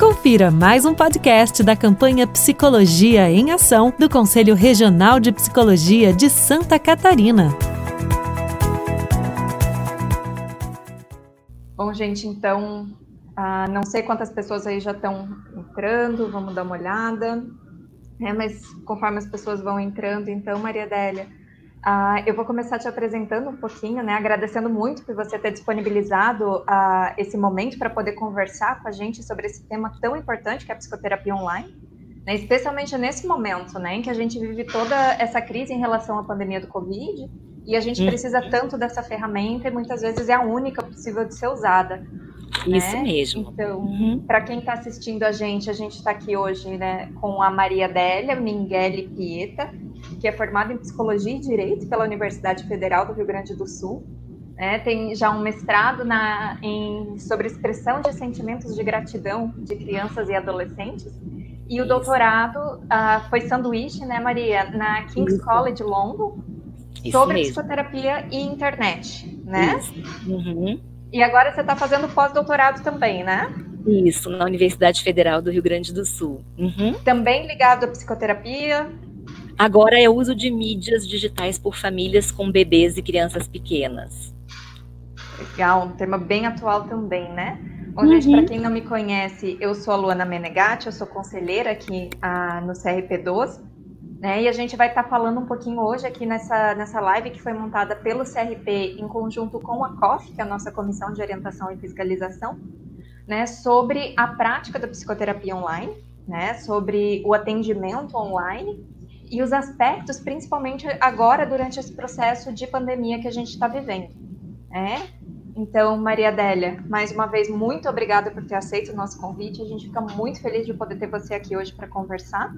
Confira mais um podcast da campanha Psicologia em Ação do Conselho Regional de Psicologia de Santa Catarina. Bom, gente, então, uh, não sei quantas pessoas aí já estão entrando, vamos dar uma olhada. É, mas conforme as pessoas vão entrando, então, Maria Adélia, Uh, eu vou começar te apresentando um pouquinho, né? Agradecendo muito por você ter disponibilizado uh, esse momento para poder conversar com a gente sobre esse tema tão importante que é a psicoterapia online, né? especialmente nesse momento, né, em que a gente vive toda essa crise em relação à pandemia do Covid e a gente uhum. precisa tanto dessa ferramenta e muitas vezes é a única possível de ser usada. Isso né? mesmo. Então, uhum. para quem está assistindo a gente, a gente está aqui hoje né, com a Maria Délia Minguele Pieta, que é formada em Psicologia e Direito pela Universidade Federal do Rio Grande do Sul. É, tem já um mestrado na, em, sobre expressão de sentimentos de gratidão de crianças e adolescentes. E o doutorado uh, foi sanduíche, né, Maria, na King's Isso. College London, Isso sobre mesmo. psicoterapia e internet, né? Uhum. E agora você está fazendo pós-doutorado também, né? Isso, na Universidade Federal do Rio Grande do Sul. Uhum. Também ligado à psicoterapia, Agora é o uso de mídias digitais por famílias com bebês e crianças pequenas. Legal, um tema bem atual também, né? Bom, uhum. gente, para quem não me conhece, eu sou a Luana Menegatti, eu sou conselheira aqui ah, no CRP12, né? E a gente vai estar tá falando um pouquinho hoje aqui nessa, nessa live que foi montada pelo CRP em conjunto com a COF, que é a nossa Comissão de Orientação e Fiscalização, né? Sobre a prática da psicoterapia online, né? Sobre o atendimento online e os aspectos, principalmente agora durante esse processo de pandemia que a gente está vivendo. É? Então, Maria Adélia, mais uma vez, muito obrigada por ter aceito o nosso convite. A gente fica muito feliz de poder ter você aqui hoje para conversar.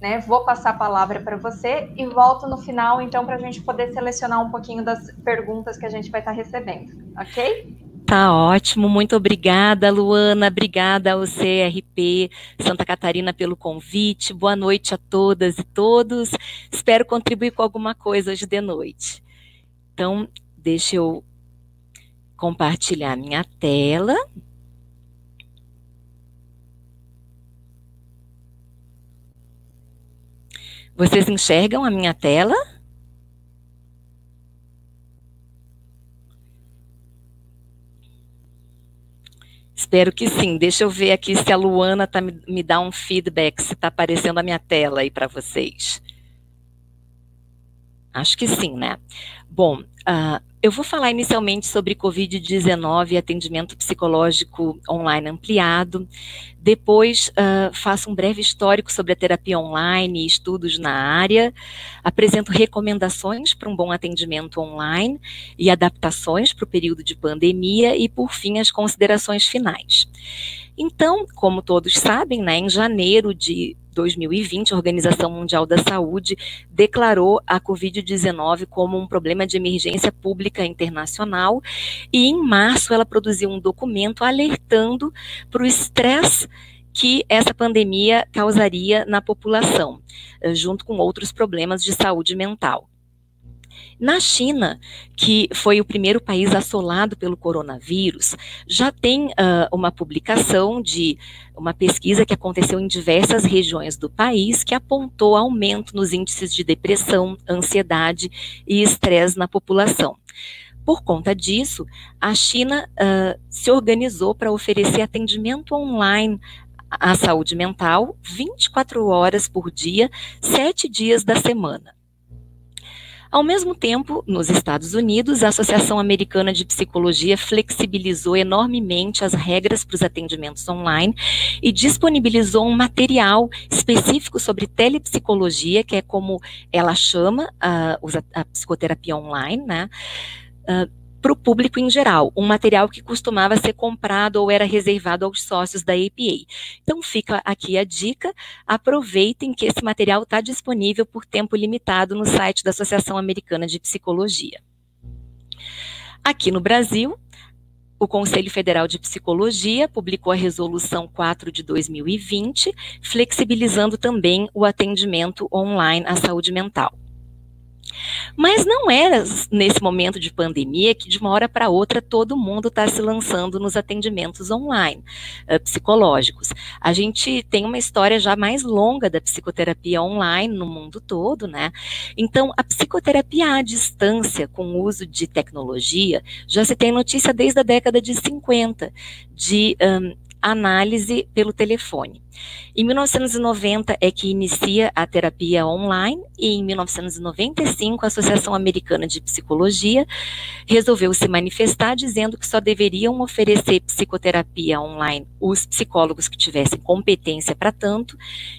Né? Vou passar a palavra para você e volto no final, então, para a gente poder selecionar um pouquinho das perguntas que a gente vai estar tá recebendo, ok? Tá ótimo, muito obrigada, Luana, obrigada ao CRP Santa Catarina pelo convite. Boa noite a todas e todos. Espero contribuir com alguma coisa hoje de noite. Então, deixa eu compartilhar minha tela. Vocês enxergam a minha tela? Espero que sim. Deixa eu ver aqui se a Luana tá, me, me dá um feedback, se está aparecendo a minha tela aí para vocês. Acho que sim, né? Bom, uh, eu vou falar inicialmente sobre Covid-19 e atendimento psicológico online ampliado. Depois, uh, faço um breve histórico sobre a terapia online e estudos na área. Apresento recomendações para um bom atendimento online e adaptações para o período de pandemia. E, por fim, as considerações finais. Então, como todos sabem, né, em janeiro de 2020, a Organização Mundial da Saúde declarou a Covid-19 como um problema de emergência pública internacional e em março ela produziu um documento alertando para o estresse que essa pandemia causaria na população, eh, junto com outros problemas de saúde mental. Na China, que foi o primeiro país assolado pelo coronavírus, já tem uh, uma publicação de uma pesquisa que aconteceu em diversas regiões do país que apontou aumento nos índices de depressão, ansiedade e estresse na população. Por conta disso, a China uh, se organizou para oferecer atendimento online à saúde mental 24 horas por dia, sete dias da semana. Ao mesmo tempo, nos Estados Unidos, a Associação Americana de Psicologia flexibilizou enormemente as regras para os atendimentos online e disponibilizou um material específico sobre telepsicologia, que é como ela chama a, a psicoterapia online, né? Uh, para o público em geral, um material que costumava ser comprado ou era reservado aos sócios da APA. Então fica aqui a dica, aproveitem que esse material está disponível por tempo limitado no site da Associação Americana de Psicologia. Aqui no Brasil, o Conselho Federal de Psicologia publicou a Resolução 4 de 2020, flexibilizando também o atendimento online à saúde mental. Mas não era nesse momento de pandemia que de uma hora para outra todo mundo está se lançando nos atendimentos online uh, psicológicos. A gente tem uma história já mais longa da psicoterapia online no mundo todo, né? Então, a psicoterapia à distância com o uso de tecnologia já se tem notícia desde a década de 50 de um, análise pelo telefone. Em 1990 é que inicia a terapia online e em 1995 a Associação Americana de Psicologia resolveu se manifestar dizendo que só deveriam oferecer psicoterapia online os psicólogos que tivessem competência para tanto,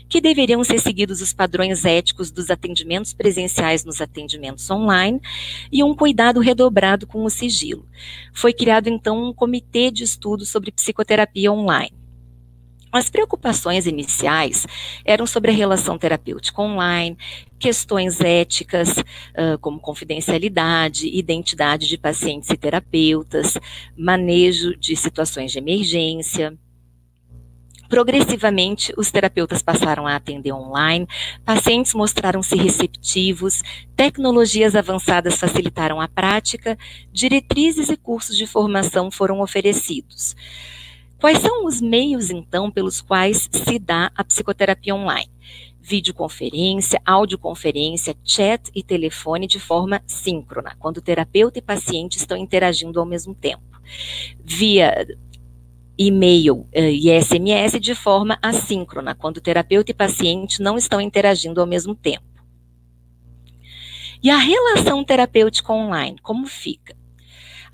que deveriam ser seguidos os padrões éticos dos atendimentos presenciais nos atendimentos online e um cuidado redobrado com o sigilo. Foi criado então um comitê de estudos sobre psicoterapia online. As preocupações iniciais eram sobre a relação terapêutica online, questões éticas, uh, como confidencialidade, identidade de pacientes e terapeutas, manejo de situações de emergência. Progressivamente, os terapeutas passaram a atender online, pacientes mostraram-se receptivos, tecnologias avançadas facilitaram a prática, diretrizes e cursos de formação foram oferecidos. Quais são os meios, então, pelos quais se dá a psicoterapia online? Videoconferência, audioconferência, chat e telefone de forma síncrona, quando terapeuta e paciente estão interagindo ao mesmo tempo. Via e-mail eh, e SMS de forma assíncrona, quando terapeuta e paciente não estão interagindo ao mesmo tempo. E a relação terapêutica online, como fica?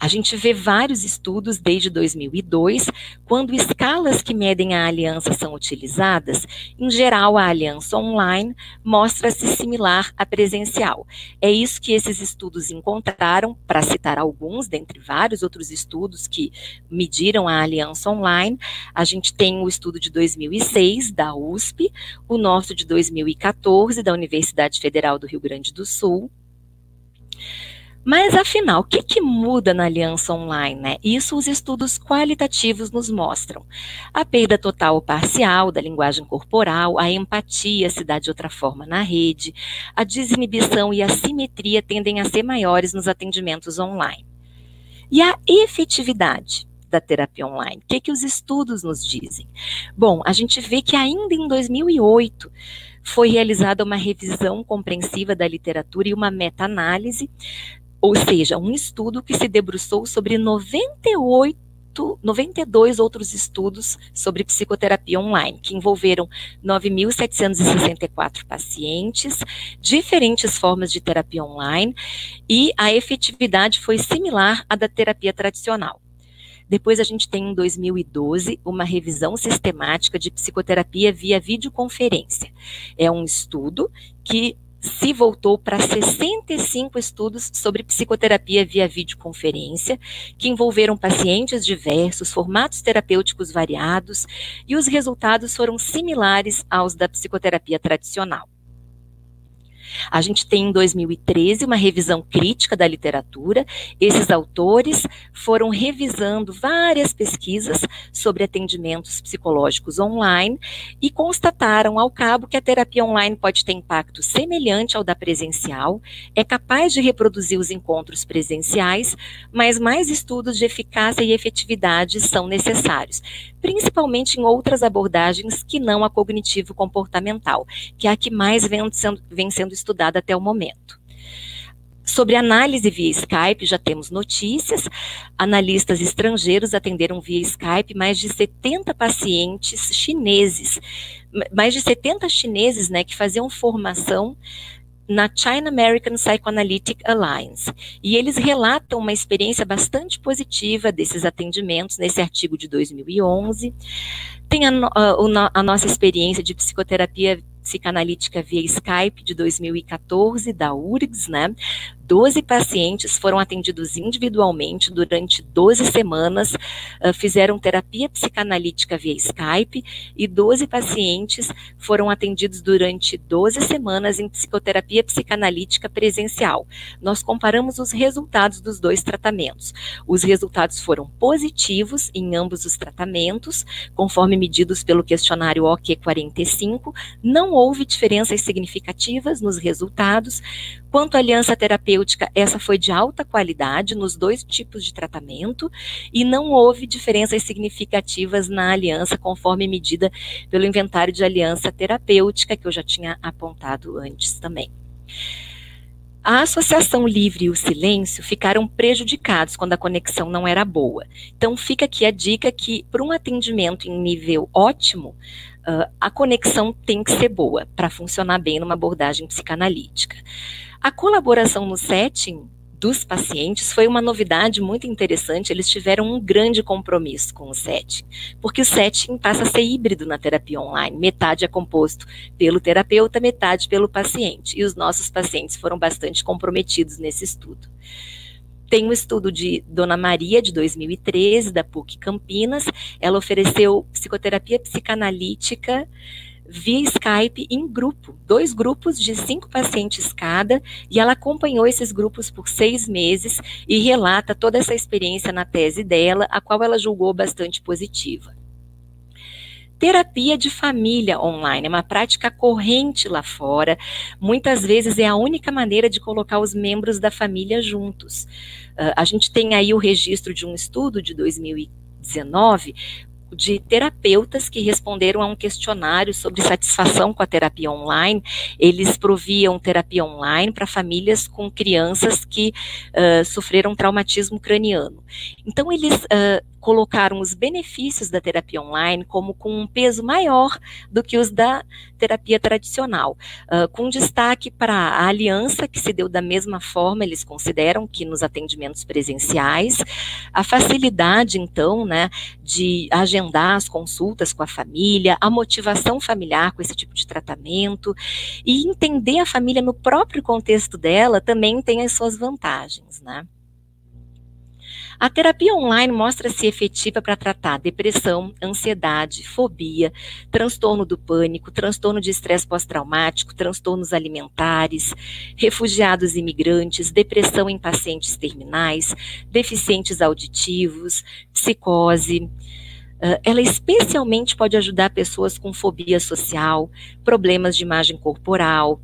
A gente vê vários estudos desde 2002, quando escalas que medem a aliança são utilizadas, em geral a aliança online mostra-se similar à presencial. É isso que esses estudos encontraram, para citar alguns, dentre vários outros estudos que mediram a aliança online. A gente tem o estudo de 2006 da USP, o nosso de 2014 da Universidade Federal do Rio Grande do Sul. Mas afinal, o que, que, muda na aliança online? Né? Isso os estudos qualitativos nos mostram. A perda total ou parcial da linguagem corporal, a empatia se dá de outra forma na rede, a desinibição e a simetria tendem a ser maiores nos atendimentos online. E a efetividade da terapia online? O que, que os estudos nos dizem? Bom, a gente vê que ainda em 2008 foi realizada uma revisão compreensiva da literatura e uma meta-análise ou seja, um estudo que se debruçou sobre 98 92 outros estudos sobre psicoterapia online, que envolveram 9.764 pacientes, diferentes formas de terapia online, e a efetividade foi similar à da terapia tradicional. Depois a gente tem em 2012 uma revisão sistemática de psicoterapia via videoconferência. É um estudo que se voltou para 65 estudos sobre psicoterapia via videoconferência, que envolveram pacientes diversos, formatos terapêuticos variados, e os resultados foram similares aos da psicoterapia tradicional. A gente tem em 2013 uma revisão crítica da literatura. Esses autores foram revisando várias pesquisas sobre atendimentos psicológicos online e constataram ao cabo que a terapia online pode ter impacto semelhante ao da presencial, é capaz de reproduzir os encontros presenciais, mas mais estudos de eficácia e efetividade são necessários, principalmente em outras abordagens que não a cognitivo-comportamental, que é a que mais vem sendo, vem sendo estudada até o momento. Sobre análise via Skype, já temos notícias. Analistas estrangeiros atenderam via Skype mais de 70 pacientes chineses, mais de 70 chineses, né, que faziam formação na China American Psychoanalytic Alliance. E eles relatam uma experiência bastante positiva desses atendimentos nesse artigo de 2011. Tem a, a, a nossa experiência de psicoterapia psicanalítica via Skype de 2014 da URGS, né? 12 pacientes foram atendidos individualmente durante 12 semanas, uh, fizeram terapia psicanalítica via Skype e 12 pacientes foram atendidos durante 12 semanas em psicoterapia psicanalítica presencial. Nós comparamos os resultados dos dois tratamentos. Os resultados foram positivos em ambos os tratamentos, conforme medidos pelo questionário OK45. Não não houve diferenças significativas nos resultados. Quanto à aliança terapêutica, essa foi de alta qualidade nos dois tipos de tratamento e não houve diferenças significativas na aliança conforme medida pelo inventário de aliança terapêutica que eu já tinha apontado antes também. A associação livre e o silêncio ficaram prejudicados quando a conexão não era boa. Então, fica aqui a dica que, para um atendimento em nível ótimo, uh, a conexão tem que ser boa para funcionar bem numa abordagem psicanalítica. A colaboração no setting dos pacientes foi uma novidade muito interessante. Eles tiveram um grande compromisso com o setting, porque o setting passa a ser híbrido na terapia online. Metade é composto pelo terapeuta, metade pelo paciente. E os nossos pacientes foram bastante comprometidos nesse estudo. Tem um estudo de Dona Maria, de 2013, da PUC Campinas. Ela ofereceu psicoterapia psicanalítica via Skype em grupo, dois grupos de cinco pacientes cada, e ela acompanhou esses grupos por seis meses e relata toda essa experiência na tese dela, a qual ela julgou bastante positiva. Terapia de família online é uma prática corrente lá fora. Muitas vezes é a única maneira de colocar os membros da família juntos. Uh, a gente tem aí o registro de um estudo de 2019 de terapeutas que responderam a um questionário sobre satisfação com a terapia online. Eles proviam terapia online para famílias com crianças que uh, sofreram traumatismo craniano. Então, eles uh, colocaram os benefícios da terapia online como com um peso maior do que os da terapia tradicional, uh, com destaque para a aliança, que se deu da mesma forma, eles consideram que nos atendimentos presenciais, a facilidade, então, né, de agendar as consultas com a família, a motivação familiar com esse tipo de tratamento, e entender a família no próprio contexto dela também tem as suas vantagens, né. A terapia online mostra-se efetiva para tratar depressão, ansiedade, fobia, transtorno do pânico, transtorno de estresse pós-traumático, transtornos alimentares, refugiados imigrantes, depressão em pacientes terminais, deficientes auditivos, psicose. Ela especialmente pode ajudar pessoas com fobia social, problemas de imagem corporal,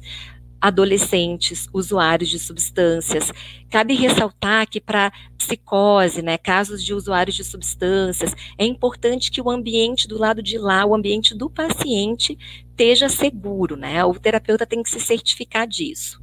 adolescentes, usuários de substâncias. Cabe ressaltar que para psicose, né, casos de usuários de substâncias, é importante que o ambiente do lado de lá, o ambiente do paciente, esteja seguro, né? O terapeuta tem que se certificar disso.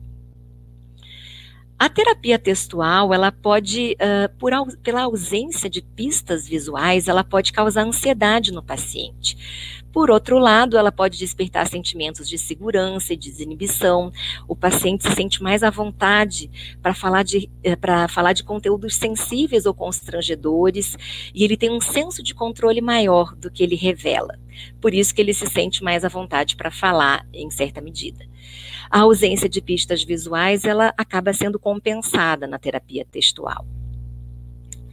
A terapia textual, ela pode, uh, por, pela ausência de pistas visuais, ela pode causar ansiedade no paciente. Por outro lado, ela pode despertar sentimentos de segurança e desinibição. O paciente se sente mais à vontade para falar de eh, para falar de conteúdos sensíveis ou constrangedores e ele tem um senso de controle maior do que ele revela. Por isso que ele se sente mais à vontade para falar em certa medida. A ausência de pistas visuais, ela acaba sendo compensada na terapia textual.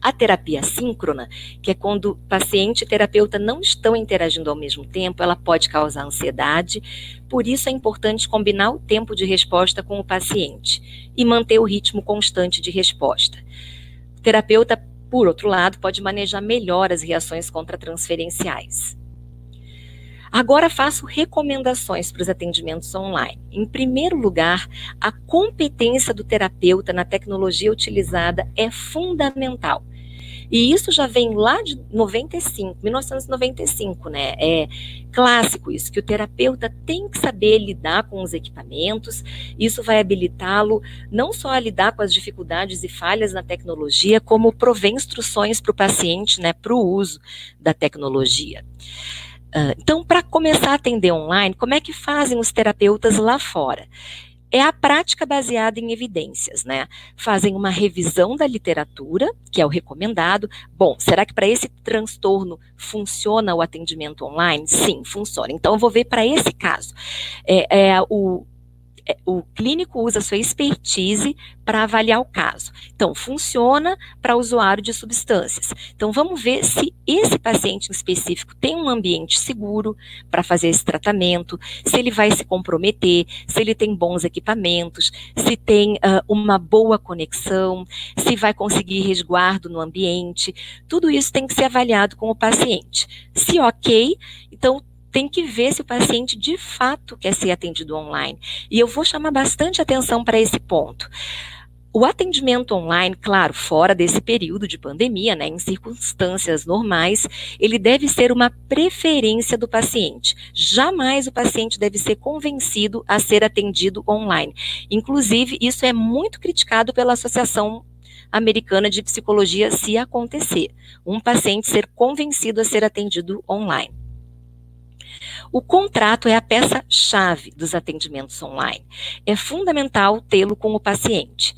A terapia síncrona, que é quando paciente e terapeuta não estão interagindo ao mesmo tempo, ela pode causar ansiedade, por isso é importante combinar o tempo de resposta com o paciente e manter o ritmo constante de resposta. O terapeuta, por outro lado, pode manejar melhor as reações contratransferenciais. Agora faço recomendações para os atendimentos online. Em primeiro lugar, a competência do terapeuta na tecnologia utilizada é fundamental. E isso já vem lá de 95, 1995, né? É clássico isso, que o terapeuta tem que saber lidar com os equipamentos, isso vai habilitá-lo não só a lidar com as dificuldades e falhas na tecnologia, como prover instruções para o paciente, né, para o uso da tecnologia. Uh, então, para começar a atender online, como é que fazem os terapeutas lá fora? É a prática baseada em evidências, né? Fazem uma revisão da literatura, que é o recomendado. Bom, será que para esse transtorno funciona o atendimento online? Sim, funciona. Então, eu vou ver para esse caso. É, é, o, o clínico usa sua expertise para avaliar o caso. Então, funciona para usuário de substâncias. Então, vamos ver se esse paciente em específico tem um ambiente seguro para fazer esse tratamento, se ele vai se comprometer, se ele tem bons equipamentos, se tem uh, uma boa conexão, se vai conseguir resguardo no ambiente. Tudo isso tem que ser avaliado com o paciente. Se ok, então tem que ver se o paciente de fato quer ser atendido online. E eu vou chamar bastante atenção para esse ponto. O atendimento online, claro, fora desse período de pandemia, né, em circunstâncias normais, ele deve ser uma preferência do paciente. Jamais o paciente deve ser convencido a ser atendido online. Inclusive, isso é muito criticado pela Associação Americana de Psicologia se acontecer. Um paciente ser convencido a ser atendido online. O contrato é a peça-chave dos atendimentos online. É fundamental tê-lo com o paciente.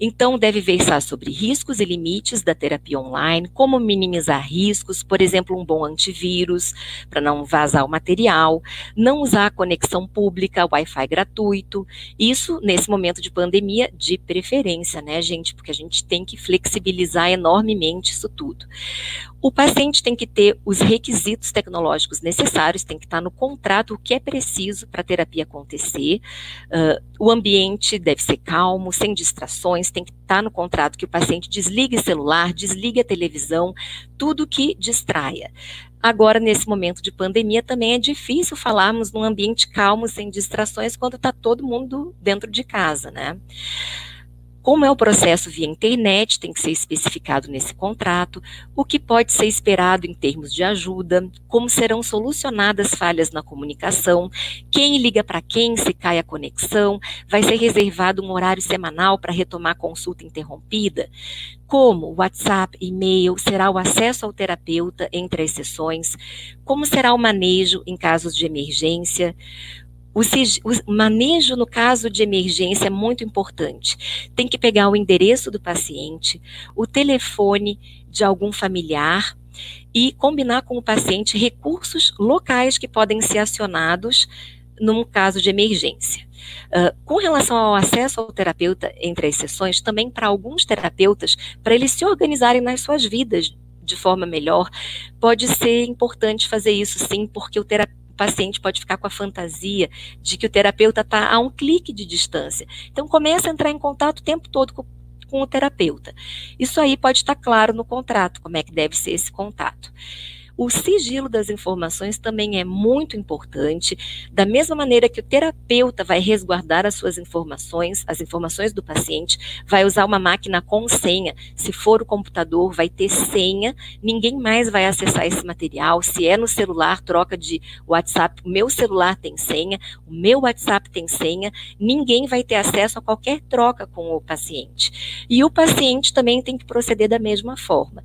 Então, deve versar sobre riscos e limites da terapia online, como minimizar riscos, por exemplo, um bom antivírus, para não vazar o material, não usar conexão pública, Wi-Fi gratuito. Isso, nesse momento de pandemia, de preferência, né, gente? Porque a gente tem que flexibilizar enormemente isso tudo. O paciente tem que ter os requisitos tecnológicos necessários, tem que estar no contrato o que é preciso para a terapia acontecer. Uh, o ambiente deve ser calmo, sem distrações, tem que estar no contrato que o paciente desligue celular, desligue a televisão, tudo que distraia. Agora, nesse momento de pandemia, também é difícil falarmos num ambiente calmo, sem distrações, quando está todo mundo dentro de casa, né? Como é o processo via internet, tem que ser especificado nesse contrato, o que pode ser esperado em termos de ajuda, como serão solucionadas falhas na comunicação, quem liga para quem se cai a conexão, vai ser reservado um horário semanal para retomar a consulta interrompida, como WhatsApp, e-mail, será o acesso ao terapeuta entre as sessões, como será o manejo em casos de emergência, o, o, manejo no caso de emergência é muito importante. Tem que pegar o endereço do paciente, o telefone de algum familiar e combinar com o paciente recursos locais que podem ser acionados num caso de emergência. Uh, com relação ao acesso ao terapeuta entre as sessões, também para alguns terapeutas, para eles se organizarem nas suas vidas de forma melhor, pode ser importante fazer isso sim, porque o terapeuta paciente pode ficar com a fantasia de que o terapeuta está a um clique de distância. Então, começa a entrar em contato o tempo todo com, com o terapeuta. Isso aí pode estar claro no contrato, como é que deve ser esse contato. O sigilo das informações também é muito importante, da mesma maneira que o terapeuta vai resguardar as suas informações, as informações do paciente, vai usar uma máquina com senha. Se for o computador, vai ter senha, ninguém mais vai acessar esse material. Se é no celular, troca de WhatsApp, o meu celular tem senha, o meu WhatsApp tem senha, ninguém vai ter acesso a qualquer troca com o paciente. E o paciente também tem que proceder da mesma forma.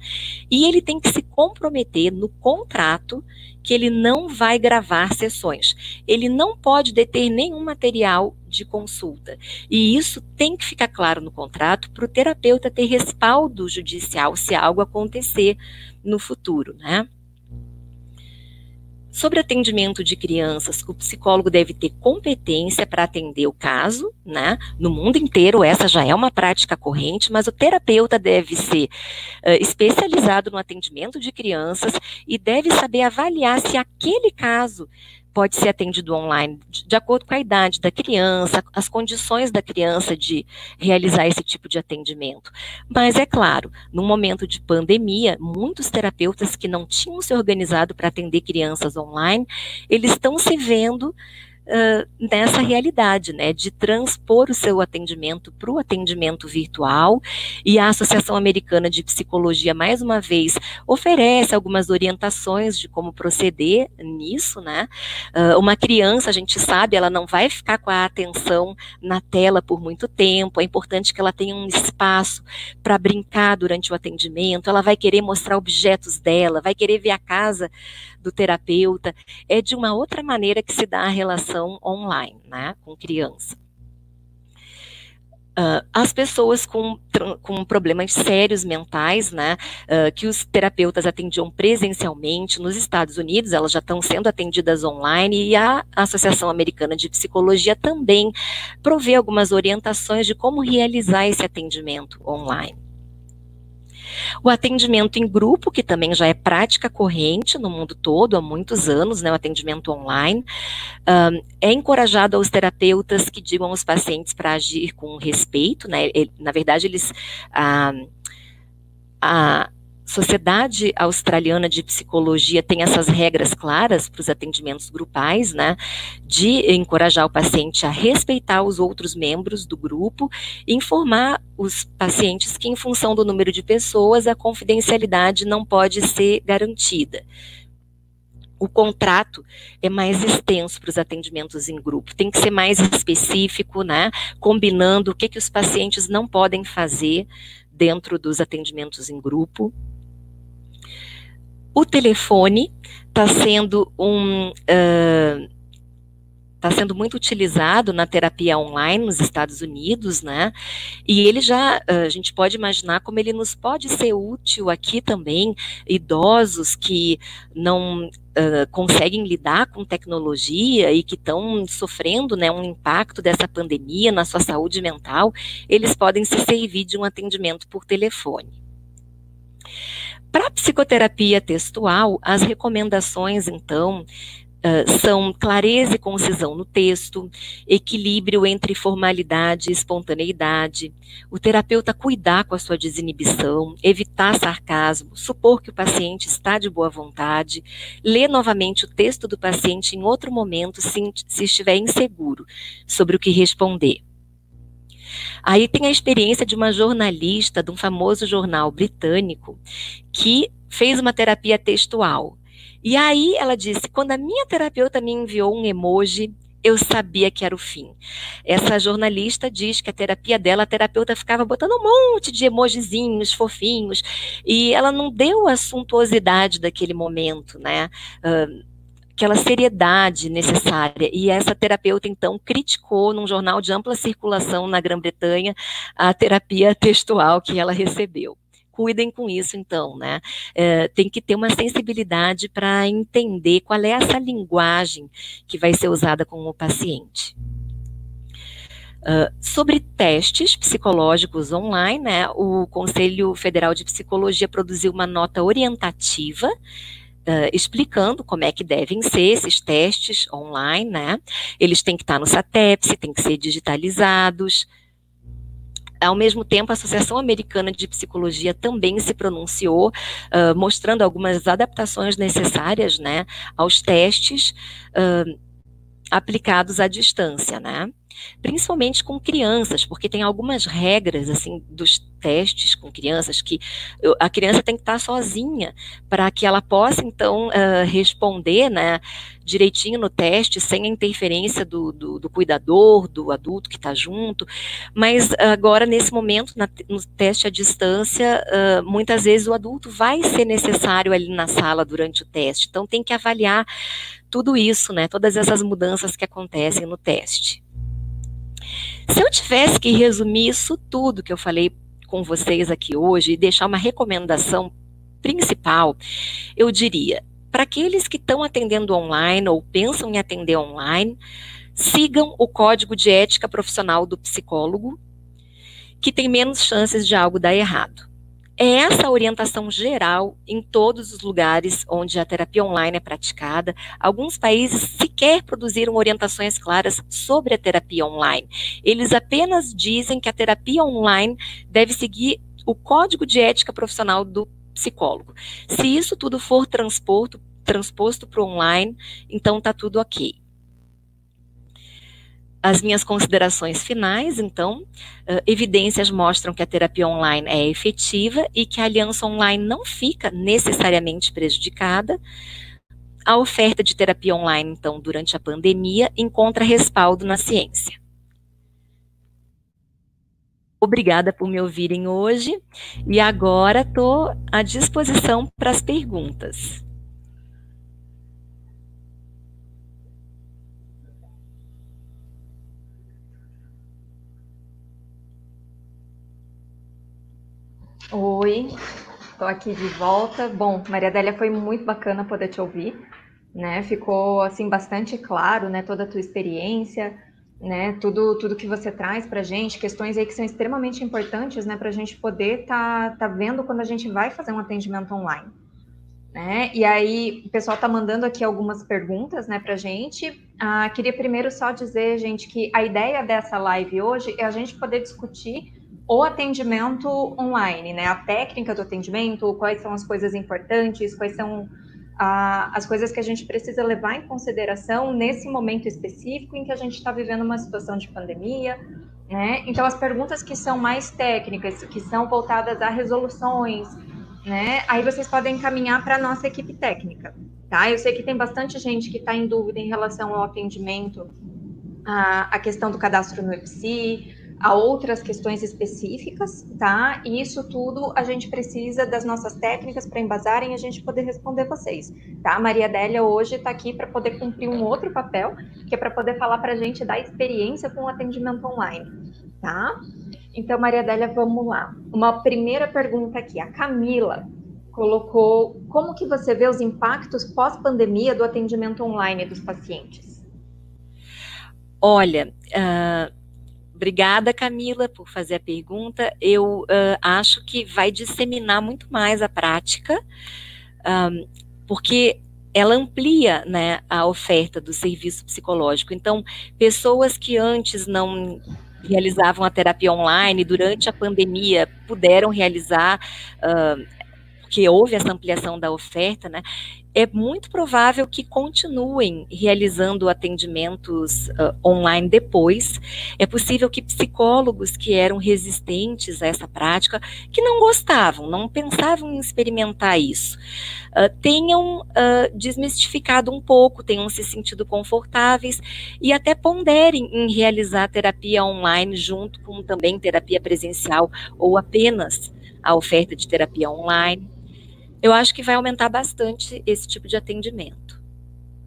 E ele tem que se comprometer no contrato que ele não vai gravar sessões. Ele não pode deter nenhum material de consulta. E isso tem que ficar claro no contrato para o terapeuta ter respaldo judicial se algo acontecer no futuro, né? Sobre atendimento de crianças, o psicólogo deve ter competência para atender o caso, né? No mundo inteiro, essa já é uma prática corrente, mas o terapeuta deve ser uh, especializado no atendimento de crianças e deve saber avaliar se aquele caso pode ser atendido online de acordo com a idade da criança, as condições da criança de realizar esse tipo de atendimento. Mas é claro, no momento de pandemia, muitos terapeutas que não tinham se organizado para atender crianças online, eles estão se vendo nessa realidade, né, de transpor o seu atendimento para o atendimento virtual. E a Associação Americana de Psicologia, mais uma vez, oferece algumas orientações de como proceder nisso, né? Uh, uma criança, a gente sabe, ela não vai ficar com a atenção na tela por muito tempo. É importante que ela tenha um espaço para brincar durante o atendimento. Ela vai querer mostrar objetos dela, vai querer ver a casa do terapeuta. É de uma outra maneira que se dá a relação online, né, com criança. Uh, as pessoas com, com problemas sérios mentais, né, uh, que os terapeutas atendiam presencialmente nos Estados Unidos, elas já estão sendo atendidas online e a Associação Americana de Psicologia também provê algumas orientações de como realizar esse atendimento online. O atendimento em grupo, que também já é prática corrente no mundo todo há muitos anos, né, o atendimento online, um, é encorajado aos terapeutas que digam aos pacientes para agir com respeito, né, ele, na verdade eles... Ah, ah, Sociedade Australiana de Psicologia tem essas regras claras para os atendimentos grupais, né? De encorajar o paciente a respeitar os outros membros do grupo informar os pacientes que, em função do número de pessoas, a confidencialidade não pode ser garantida o contrato é mais extenso para os atendimentos em grupo, tem que ser mais específico, né? Combinando o que, que os pacientes não podem fazer dentro dos atendimentos em grupo. O telefone está sendo um uh, está sendo muito utilizado na terapia online nos Estados Unidos, né? E ele já, a gente pode imaginar como ele nos pode ser útil aqui também, idosos que não Uh, conseguem lidar com tecnologia e que estão sofrendo né, um impacto dessa pandemia na sua saúde mental, eles podem se servir de um atendimento por telefone. Psicoterapia textual, as recomendações, então, Uh, são clareza e concisão no texto, equilíbrio entre formalidade e espontaneidade, o terapeuta cuidar com a sua desinibição, evitar sarcasmo, supor que o paciente está de boa vontade, ler novamente o texto do paciente em outro momento se, se estiver inseguro sobre o que responder. Aí tem a experiência de uma jornalista de um famoso jornal britânico que fez uma terapia textual e aí ela disse: quando a minha terapeuta me enviou um emoji, eu sabia que era o fim. Essa jornalista diz que a terapia dela, a terapeuta ficava botando um monte de emojizinhos fofinhos, e ela não deu a suntuosidade daquele momento, né? Uh, aquela seriedade necessária. E essa terapeuta, então, criticou num jornal de ampla circulação na Grã-Bretanha a terapia textual que ela recebeu cuidem com isso, então, né? É, tem que ter uma sensibilidade para entender qual é essa linguagem que vai ser usada com o paciente. Uh, sobre testes psicológicos online, né, o Conselho Federal de Psicologia produziu uma nota orientativa Uh, explicando como é que devem ser esses testes online, né? Eles têm que estar no SATEPS, têm que ser digitalizados, ao mesmo tempo, a Associação Americana de Psicologia também se pronunciou, uh, mostrando algumas adaptações necessárias né, aos testes uh, aplicados à distância, né? principalmente com crianças, porque tem algumas regras assim dos testes com crianças que a criança tem que estar sozinha para que ela possa então uh, responder, né, direitinho no teste sem a interferência do, do, do cuidador, do adulto que está junto. Mas agora nesse momento na, no teste à distância, uh, muitas vezes o adulto vai ser necessário ali na sala durante o teste. Então tem que avaliar tudo isso, né, todas essas mudanças que acontecem no teste. Se eu tivesse que resumir isso tudo que eu falei com vocês aqui hoje e deixar uma recomendação principal, eu diria: para aqueles que estão atendendo online ou pensam em atender online, sigam o código de ética profissional do psicólogo, que tem menos chances de algo dar errado. É essa orientação geral em todos os lugares onde a terapia online é praticada. Alguns países sequer produziram orientações claras sobre a terapia online. Eles apenas dizem que a terapia online deve seguir o código de ética profissional do psicólogo. Se isso tudo for transposto transposto para o online, então está tudo ok as minhas considerações finais, então, uh, evidências mostram que a terapia online é efetiva e que a aliança online não fica necessariamente prejudicada. A oferta de terapia online, então, durante a pandemia, encontra respaldo na ciência. Obrigada por me ouvirem hoje e agora estou à disposição para as perguntas. Oi, estou aqui de volta. Bom, Maria Adélia, foi muito bacana poder te ouvir, né? Ficou assim bastante claro, né? Toda a tua experiência, né? Tudo, tudo que você traz para gente, questões aí que são extremamente importantes, né? Para a gente poder estar tá, tá vendo quando a gente vai fazer um atendimento online. Né? E aí, o pessoal está mandando aqui algumas perguntas né, para gente. Ah, queria primeiro só dizer, gente, que a ideia dessa live hoje é a gente poder discutir o atendimento online, né? A técnica do atendimento, quais são as coisas importantes, quais são ah, as coisas que a gente precisa levar em consideração nesse momento específico em que a gente está vivendo uma situação de pandemia, né? Então, as perguntas que são mais técnicas, que são voltadas a resoluções, né? Aí vocês podem encaminhar para a nossa equipe técnica, tá? Eu sei que tem bastante gente que está em dúvida em relação ao atendimento, a, questão do cadastro no EPSI, a outras questões específicas, tá? E isso tudo a gente precisa das nossas técnicas para embasarem a gente poder responder vocês, tá? A Maria Adélia hoje está aqui para poder cumprir um outro papel, que é para poder falar para a gente da experiência com o atendimento online, tá? Então, Maria Adélia, vamos lá. Uma primeira pergunta aqui. A Camila colocou como que você vê os impactos pós-pandemia do atendimento online dos pacientes? Olha, uh Obrigada, Camila, por fazer a pergunta. Eu uh, acho que vai disseminar muito mais a prática, um, porque ela amplia né, a oferta do serviço psicológico. Então, pessoas que antes não realizavam a terapia online, durante a pandemia, puderam realizar. Uh, porque houve essa ampliação da oferta, né? é muito provável que continuem realizando atendimentos uh, online depois. É possível que psicólogos que eram resistentes a essa prática, que não gostavam, não pensavam em experimentar isso, uh, tenham uh, desmistificado um pouco, tenham se sentido confortáveis e até ponderem em realizar terapia online junto com também terapia presencial ou apenas a oferta de terapia online eu acho que vai aumentar bastante esse tipo de atendimento.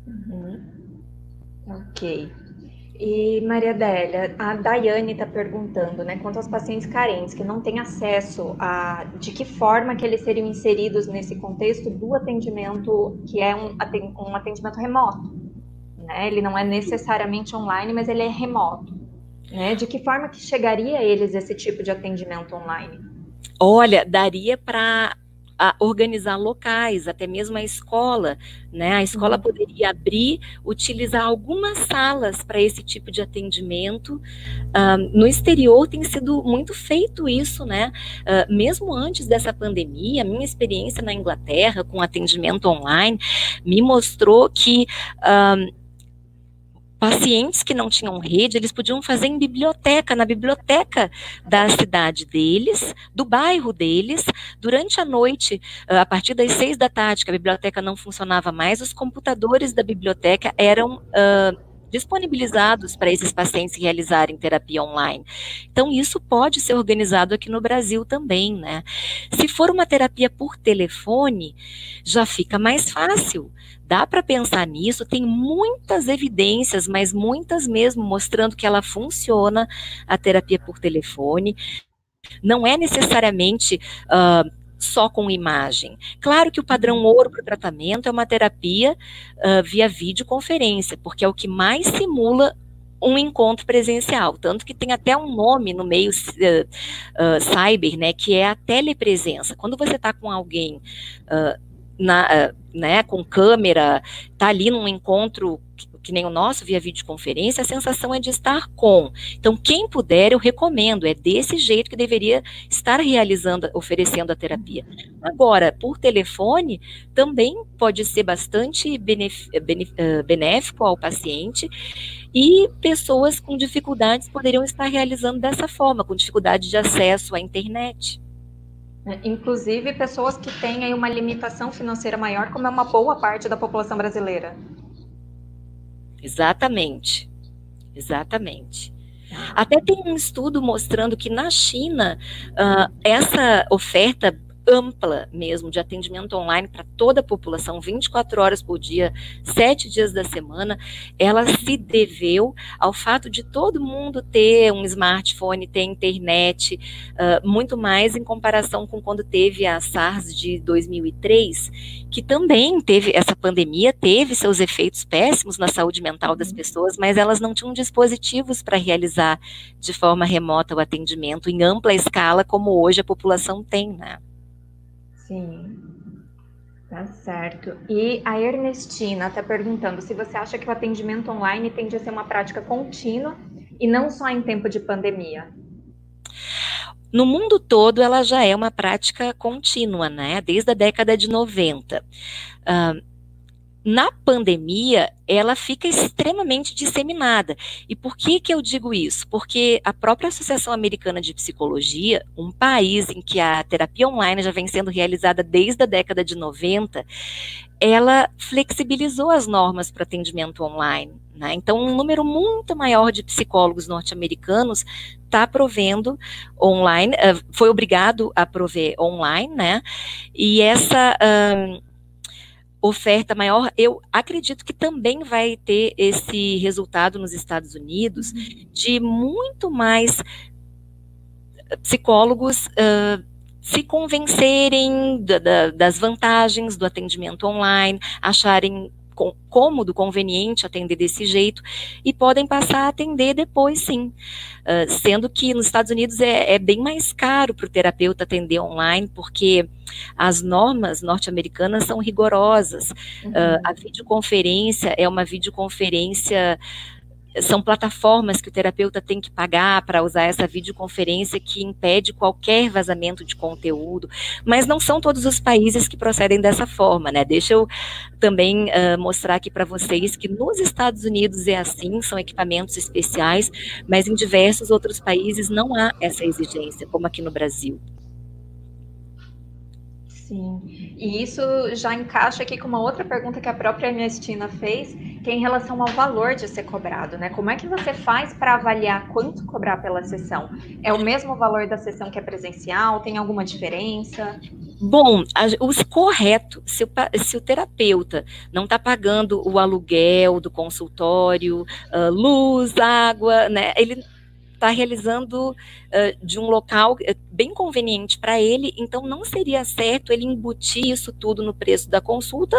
Uhum. Ok. E Maria Adélia, a Daiane está perguntando, né, quanto aos pacientes carentes que não têm acesso a de que forma que eles seriam inseridos nesse contexto do atendimento que é um, um atendimento remoto, né? Ele não é necessariamente online, mas ele é remoto, né? De que forma que chegaria a eles esse tipo de atendimento online? Olha, daria para a organizar locais, até mesmo a escola, né? A escola uhum. poderia abrir, utilizar algumas salas para esse tipo de atendimento. Uh, no exterior tem sido muito feito isso, né? Uh, mesmo antes dessa pandemia, a minha experiência na Inglaterra com atendimento online me mostrou que uh, pacientes que não tinham rede, eles podiam fazer em biblioteca, na biblioteca da cidade deles, do bairro deles, durante a noite, ah, a partir das seis da tarde, que a biblioteca não funcionava mais, os computadores da biblioteca eram uh, disponibilizados para esses pacientes realizarem terapia online. Então, isso pode ser organizado aqui no Brasil também, né? Se for uma terapia por telefone, já fica mais fácil. Dá para pensar nisso, tem muitas evidências, mas muitas mesmo, mostrando que ela funciona, a terapia por telefone. Não é necessariamente. Uh, só com imagem. Claro que o padrão uhum. ouro para o tratamento é uma terapia uh, via videoconferência, porque é o que mais simula um encontro presencial, tanto que tem até um nome no meio uh, cyber, né, que é a telepresença. Quando você está com alguém na, né, com câmera, está ali num encontro que nem o nosso via videoconferência, a sensação é de estar com. Então, quem puder, eu recomendo, é desse jeito que deveria estar realizando, oferecendo a terapia. Agora, por telefone, também pode ser bastante eh, benéfico ao paciente e pessoas com dificuldades poderiam estar realizando dessa forma, com dificuldade de acesso à internet. É, inclusive pessoas que têm aí uma limitação financeira maior, como é uma boa parte da população brasileira. Exatamente. Exatamente. Até tem um estudo mostrando que na China, uh, essa oferta ampla mesmo de atendimento online para toda a população, 24 horas por dia, sete dias da semana, ela se deveu ao fato de todo mundo ter um smartphone, ter internet, uh, muito mais em comparação com quando teve a SARS de 2003, que também teve, essa pandemia teve seus efeitos péssimos na saúde mental das uhum. pessoas, mas elas não tinham dispositivos para realizar de forma remota o atendimento em ampla escala, como hoje a população tem, né? Sim. Tá certo. E a Ernestina está perguntando se você acha que o atendimento online tende a ser uma prática contínua e não só em tempo de pandemia. no mundo todo, ela já é uma prática contínua, né? Desde a década de 90. Uh, na pandemia, ela fica extremamente disseminada. E por que que eu digo isso? Porque a própria Associação Americana de Psicologia, um país em que a terapia online já vem sendo realizada desde a década de 90, ela flexibilizou as normas para atendimento online. Né? Então, um número muito maior de psicólogos norte-americanos está provendo online, uh, foi obrigado a prover online, né? E essa oferta maior, eu acredito que também vai ter esse resultado nos Estados Unidos de muito mais psicólogos uh, se convencerem da, da, das vantagens do atendimento online, acharem cômodo, conveniente atender desse jeito e podem passar a atender depois, sim. Uh, sendo que nos Estados Unidos é, é bem mais caro para o terapeuta atender online, porque as normas norte-americanas são rigorosas. Uhum. Uh, a videoconferência é uma videoconferência são plataformas que o terapeuta tem que pagar para usar essa videoconferência que impede qualquer vazamento de conteúdo, mas não são todos os países que procedem dessa forma, né? Deixa eu também uh, mostrar aqui para vocês que nos Estados Unidos é assim, são equipamentos especiais, mas em diversos outros países não há essa exigência, como aqui no Brasil. Sim, e isso já encaixa aqui com uma outra pergunta que a própria Ernestina fez, que é em relação ao valor de ser cobrado, né? Como é que você faz para avaliar quanto cobrar pela sessão? É o mesmo valor da sessão que é presencial? Tem alguma diferença? Bom, os correto, se o, se o terapeuta não está pagando o aluguel do consultório, uh, luz, água, né? Ele está realizando uh, de um local uh, bem conveniente para ele, então não seria certo ele embutir isso tudo no preço da consulta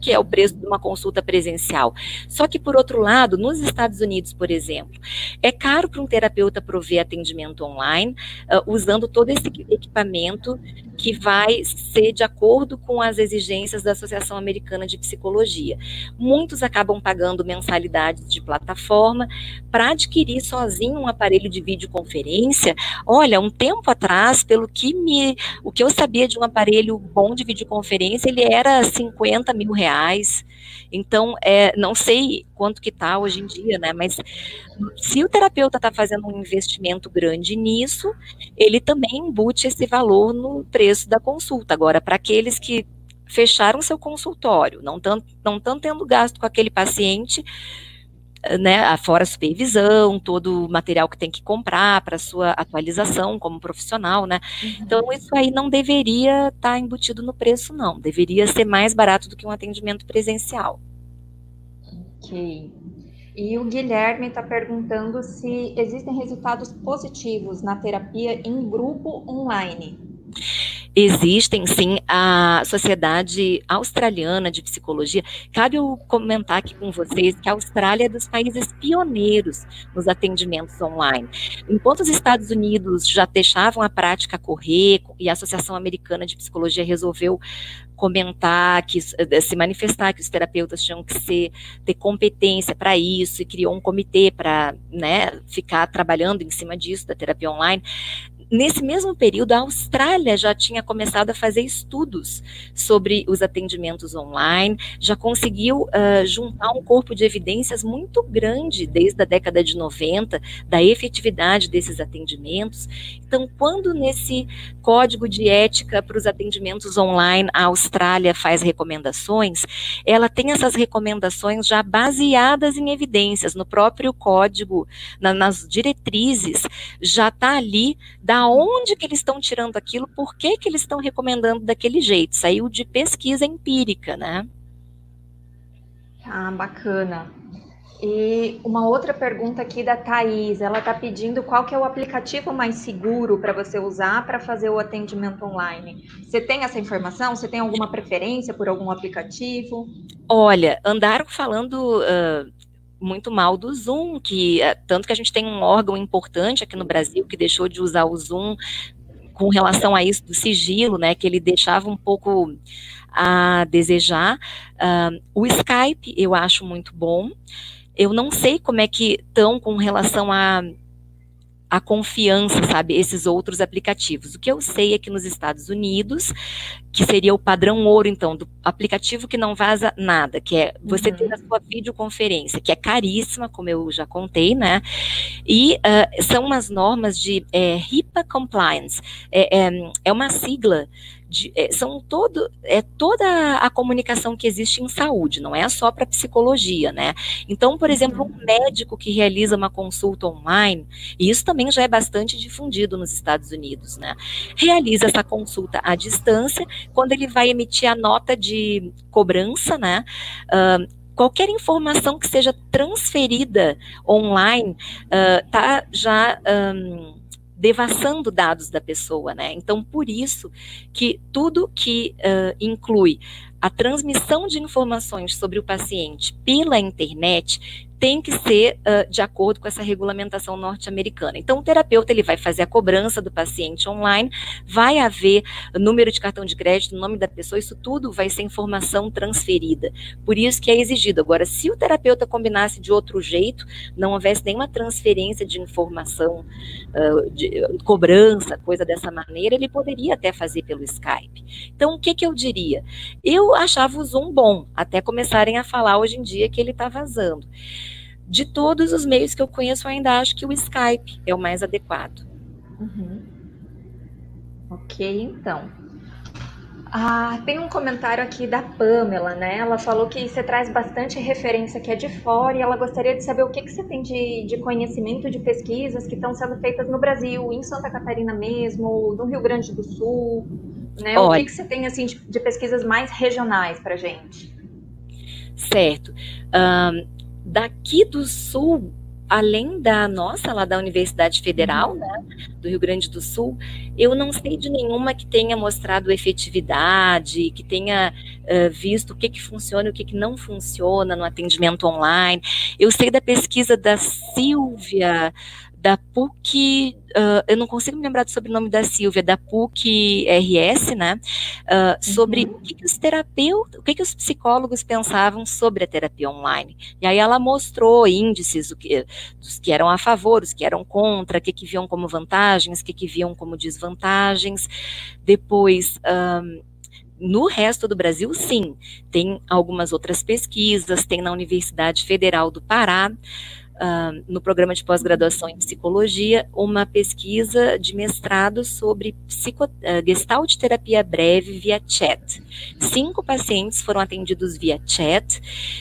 que é o preço de uma consulta presencial. Só que, por outro lado, nos Estados Unidos, por exemplo, é caro para um terapeuta prover atendimento online, uh, usando todo esse equipamento que vai ser de acordo com as exigências da Associação Americana de Psicologia. Muitos acabam pagando mensalidades de plataforma para adquirir sozinho um aparelho de videoconferência. Olha, um tempo atrás, pelo que me, o que eu sabia de um aparelho bom de videoconferência, ele era 50 mil reais reais. Então, é, não sei quanto que está hoje em dia, né? Mas se o terapeuta está fazendo um investimento grande nisso, ele também embute esse valor no preço da consulta. Agora, para aqueles que fecharam seu consultório, não estão não tendo gasto com aquele paciente, né, fora a supervisão, todo o material que tem que comprar para sua atualização como profissional, né? Uhum. Então isso aí não deveria estar tá embutido no preço, não. Deveria ser mais barato do que um atendimento presencial. Ok. E o Guilherme está perguntando se existem resultados positivos na terapia em grupo online. Existem sim a Sociedade Australiana de Psicologia. Cabe eu comentar aqui com vocês que a Austrália é dos países pioneiros nos atendimentos online. Enquanto os Estados Unidos já deixavam a prática correr e a Associação Americana de Psicologia resolveu comentar, que eh, se manifestar que os terapeutas tinham que ser, ter competência para isso e criou um comitê para né, ficar trabalhando em cima disso, da terapia online. Nesse mesmo período, a Austrália já tinha começado a fazer estudos sobre os atendimentos online, já conseguiu uh, juntar um corpo de evidências muito grande desde a década de 90 da efetividade desses atendimentos. Então, quando nesse código de ética para os atendimentos online a Austrália faz recomendações, ela tem essas recomendações já baseadas em evidências no próprio código, na, nas diretrizes, já está ali da onde que eles estão tirando aquilo, por que que eles estão recomendando daquele jeito. Saiu de pesquisa empírica, né? Ah, bacana. E uma outra pergunta aqui da Thaís, ela está pedindo qual que é o aplicativo mais seguro para você usar para fazer o atendimento online. Você tem essa informação? Você tem alguma preferência por algum aplicativo? Olha, andaram falando uh, muito mal do Zoom, que é, tanto que a gente tem um órgão importante aqui no Brasil que deixou de usar o Zoom com relação a isso do sigilo, né, que ele deixava um pouco a desejar. Uh, o Skype eu acho muito bom. Eu não sei como é que estão com relação a a confiança, sabe, esses outros aplicativos. O que eu sei é que nos Estados Unidos, que seria o padrão ouro, então, do aplicativo que não vaza nada, que é você uhum. ter a sua videoconferência, que é caríssima, como eu já contei, né? E uh, são umas normas de é, HIPAA Compliance, é, é, é uma sigla de, é, são todo, é toda a comunicação que existe em saúde, não é só para psicologia, né? Então, por exemplo, um médico que realiza uma consulta online, e isso também já é bastante difundido nos Estados Unidos, né? Realiza essa consulta à distância, quando ele vai emitir a nota de cobrança, né? Uh, qualquer informação que seja transferida online está uh, já um, devassando dados da pessoa, né? Então, por isso que tudo que uh, inclui a transmissão de informações sobre o paciente pela internet tem que ser uh, de acordo com essa regulamentação norte-americana. Então, o terapeuta ele vai fazer a cobrança do paciente online, vai haver número de cartão de crédito, nome da pessoa, isso tudo vai ser informação transferida. Por isso que é exigido. Agora, se o terapeuta combinasse de outro jeito, não houvesse nenhuma transferência de informação, uh, de uh, cobrança, coisa dessa maneira, ele poderia até fazer pelo Skype. Então, o que, que eu diria? Eu achava o Zoom bom, até começarem a falar hoje em dia que ele está vazando. De todos os meios que eu conheço, eu ainda acho que o Skype é o mais adequado. Uhum. Ok, então. Ah, tem um comentário aqui da Pamela, né? Ela falou que você traz bastante referência que é de fora e ela gostaria de saber o que, que você tem de, de conhecimento de pesquisas que estão sendo feitas no Brasil, em Santa Catarina mesmo, no Rio Grande do Sul, né? Olha, o que, que você tem assim de, de pesquisas mais regionais para gente? Certo. Um, daqui do sul, além da nossa, lá da Universidade Federal, né, do Rio Grande do Sul, eu não sei de nenhuma que tenha mostrado efetividade, que tenha uh, visto o que, que funciona e o que, que não funciona no atendimento online. Eu sei da pesquisa da Silvia, da PUC, uh, eu não consigo me lembrar do sobrenome da Silvia, da PUC RS, né? Uh, sobre uhum. o que, que, os terapeutas, o que, que os psicólogos pensavam sobre a terapia online. E aí ela mostrou índices, que, dos que eram a favor, os que eram contra, o que, que viam como vantagens, o que, que viam como desvantagens. Depois. Um, no resto do Brasil, sim, tem algumas outras pesquisas, tem na Universidade Federal do Pará, uh, no programa de pós-graduação em psicologia, uma pesquisa de mestrado sobre psico, uh, gestalt terapia breve via chat. Cinco pacientes foram atendidos via chat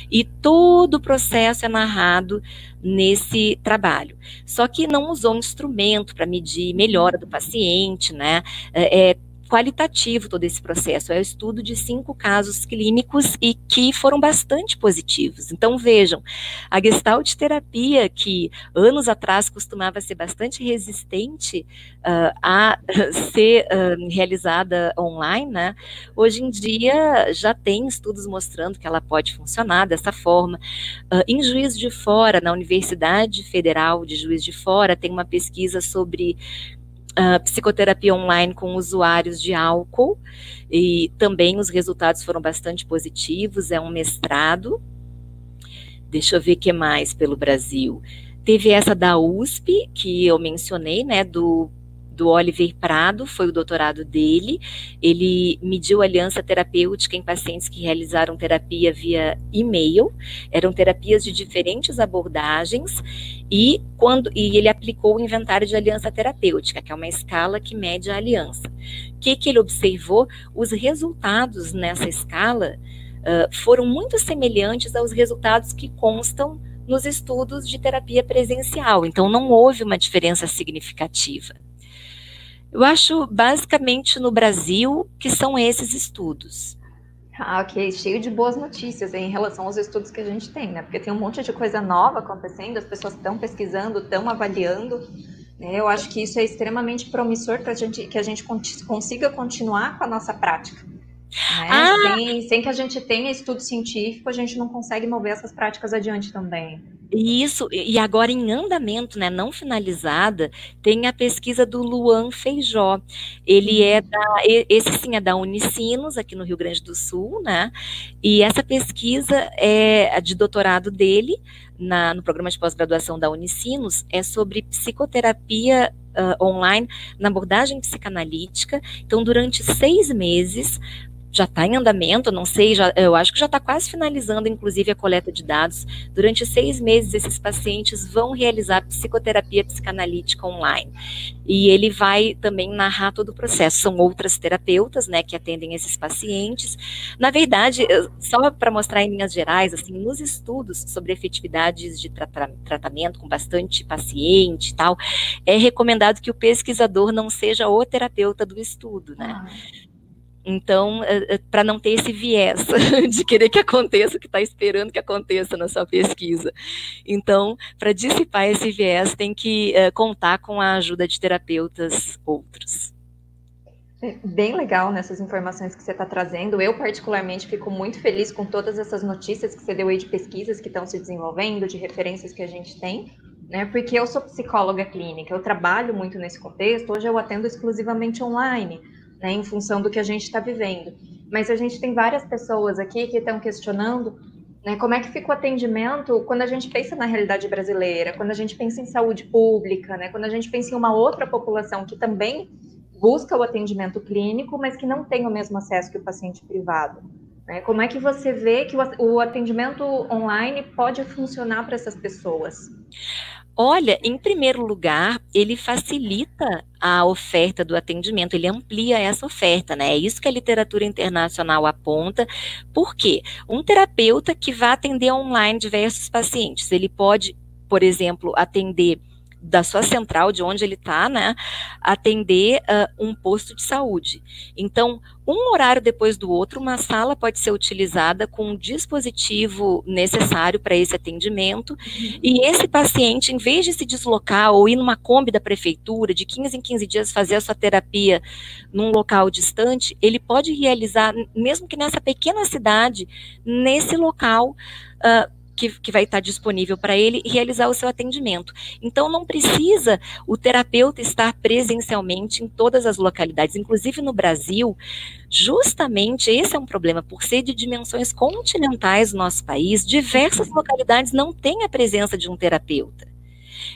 e todo o processo é narrado nesse trabalho. Só que não usou instrumento para medir melhora do paciente, né? É, é qualitativo todo esse processo. É o estudo de cinco casos clínicos e que foram bastante positivos. Então, vejam, a gestalt terapia, que anos atrás costumava ser bastante resistente uh, a ser uh, realizada online, né? hoje em dia já tem estudos mostrando que ela pode funcionar dessa forma. Uh, em Juiz de Fora, na Universidade Federal de Juiz de Fora, tem uma pesquisa sobre uh, psicoterapia online com usuários de álcool, e também os resultados foram bastante positivos, é um mestrado. Deixa eu ver o que mais pelo Brasil. Teve essa da USP, que eu mencionei, né, do do Oliver Prado, foi o doutorado dele. Ele mediu aliança terapêutica em pacientes que realizaram terapia via e-mail. Eram terapias de diferentes abordagens e quando e ele aplicou o inventário de aliança terapêutica, que é uma escala que mede a aliança. O que, que ele observou? Os resultados nessa escala uh, foram muito semelhantes aos resultados que constam nos estudos de terapia presencial. Então, não houve uma diferença significativa. Eu acho basicamente no Brasil que são esses estudos. Ah, ok, cheio de boas notícias em relação aos estudos que a gente tem, né? Porque tem um monte de coisa nova acontecendo, as pessoas estão pesquisando, estão avaliando. Né? Eu acho que isso é extremamente promissor para gente, que a gente consiga continuar com a nossa prática. Né? Ah. Sem, sem que a gente tenha estudo científico, a gente não consegue mover essas práticas adiante também. E isso, e agora em andamento, né, não finalizada, tem a pesquisa do Luan Feijó. Ele é uhum. da, esse sim é da Unicinos, aqui no Rio Grande do Sul, né? E essa pesquisa é de doutorado dele, na, no programa de pós-graduação da Unicinos, é sobre psicoterapia uh, online na abordagem psicanalítica. Então, durante seis meses, já está em andamento, não sei, já, eu acho que já está quase finalizando, inclusive, a coleta de dados. Durante seis meses, esses pacientes vão realizar psicoterapia psicanalítica online. E ele vai também narrar todo o processo. São outras terapeutas, né, que atendem esses pacientes. Na verdade, só para mostrar em linhas gerais, assim, nos estudos sobre efetividades de tra tratamento com bastante paciente e tal, é recomendado que o pesquisador não seja o terapeuta do estudo, né? Ah. Então, é, é, para não ter esse viés de querer que aconteça o que está esperando que aconteça na sua pesquisa. Então, para dissipar esse viés, tem que é, contar com a ajuda de terapeutas outros. Bem legal nessas informações que você está trazendo. Eu, particularmente, fico muito feliz com todas essas notícias que você deu aí de pesquisas que estão se desenvolvendo, de referências que a gente tem, né? Porque eu sou psicóloga clínica, eu trabalho muito nesse contexto. Hoje eu atendo exclusivamente online né, em função do que a gente está vivendo. Mas a gente tem várias pessoas aqui que estão questionando né, como é que fica o atendimento quando a gente pensa na realidade brasileira, quando a gente pensa em saúde pública, né, quando a gente pensa em uma outra população que também busca o atendimento clínico, mas que não tem o mesmo acesso que o paciente privado. Né? Como é que você vê que o atendimento online pode funcionar para essas pessoas? Olha, em primeiro lugar, ele facilita a oferta do atendimento, ele amplia essa oferta, né? É isso que a literatura internacional aponta. Por quê? Um terapeuta que vai atender online diversos pacientes, ele pode, por exemplo, atender da sua central, de onde ele está, né, atender uh, um posto de saúde. Então, um horário depois do outro, uma sala pode ser utilizada com o dispositivo necessário para esse atendimento, e esse paciente, em vez de se deslocar ou ir numa Kombi da prefeitura, de 15 em 15 dias fazer a sua terapia num local distante, ele pode realizar, mesmo que nessa pequena cidade, nesse local, uh, que, que vai estar disponível para ele realizar o seu atendimento. Então, não precisa o terapeuta estar presencialmente em todas as localidades, inclusive no Brasil, justamente esse é um problema, por ser de dimensões continentais no nosso país, diversas localidades não têm a presença de um terapeuta.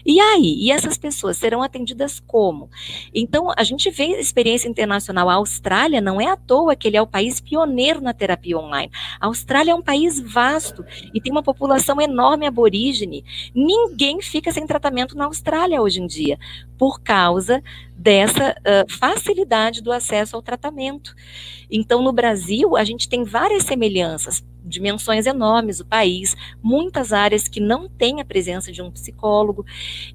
E aí? E essas pessoas serão atendidas como? Então, a gente vê experiência internacional. A Austrália não é à toa que ele é o país pioneiro na terapia online. A Austrália é um país vasto e tem uma população enorme aborígene. Ninguém fica sem tratamento na Austrália hoje em dia, por causa dessa uh, facilidade do acesso ao tratamento. Então, no Brasil, a gente tem várias semelhanças dimensões enormes o país, muitas áreas que não têm a presença de um psicólogo.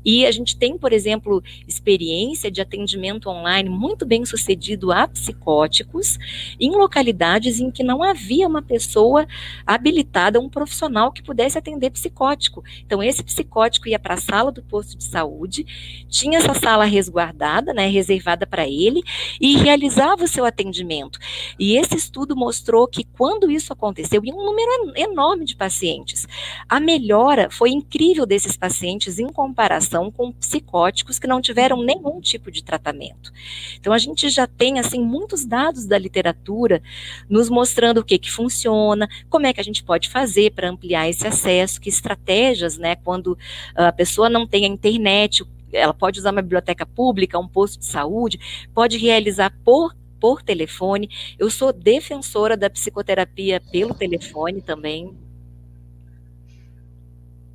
E a gente tem, por exemplo, experiência de atendimento online muito bem sucedido a psicóticos em localidades em que não havia uma pessoa habilitada, um profissional que pudesse atender psicótico. Então, esse psicótico ia para a sala do posto de saúde, tinha essa sala resguardada, né, reservada para ele, e realizava o seu atendimento. E esse estudo mostrou que quando isso aconteceu, em um número enorme de pacientes. A melhora foi incrível desses pacientes em comparação com psicóticos que não tiveram nenhum tipo de tratamento. Então a gente já tem assim muitos dados da literatura nos mostrando o que que funciona, como é que a gente pode fazer para ampliar esse acesso, que estratégias, né, quando a pessoa não tem a internet, ela pode usar uma biblioteca pública, um posto de saúde, pode realizar por por telefone. Eu sou defensora da psicoterapia pelo telefone também.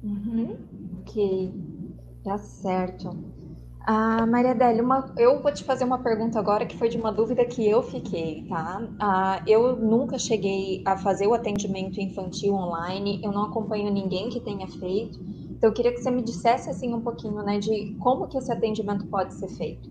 Uhum. Ok, tá certo. Ah, Maria Adélia, uma, eu vou te fazer uma pergunta agora que foi de uma dúvida que eu fiquei, tá? Ah, eu nunca cheguei a fazer o atendimento infantil online, eu não acompanho ninguém que tenha feito, então eu queria que você me dissesse assim um pouquinho, né, de como que esse atendimento pode ser feito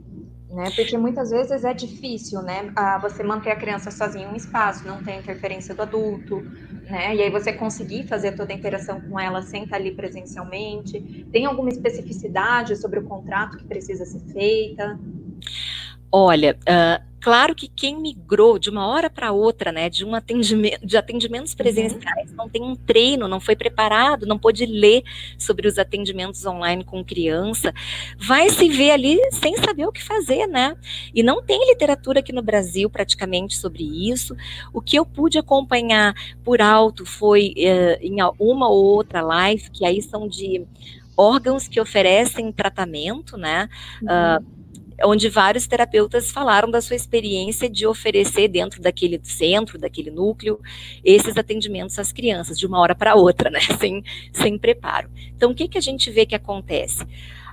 né? Porque muitas vezes é difícil, né? A você manter a criança sozinha em um espaço, não tem interferência do adulto, né? E aí você conseguir fazer toda a interação com ela sem estar ali presencialmente. Tem alguma especificidade sobre o contrato que precisa ser feita? Olha, uh, Claro que quem migrou de uma hora para outra, né, de um atendimento, de atendimentos uhum. presenciais, uhum. não tem um treino, não foi preparado, não pôde ler sobre os atendimentos online com criança, vai se ver ali sem saber o que fazer, né? E não tem literatura aqui no Brasil praticamente sobre isso. O que eu pude acompanhar por alto foi em uma ou outra live, que aí são de órgãos que oferecem tratamento, né? Uhum. Uh, onde vários terapeutas falaram da sua experiência de oferecer dentro daquele centro, daquele núcleo, esses atendimentos às crianças, de uma hora para outra, né, sem, sem preparo. Então, o que, que a gente vê que acontece?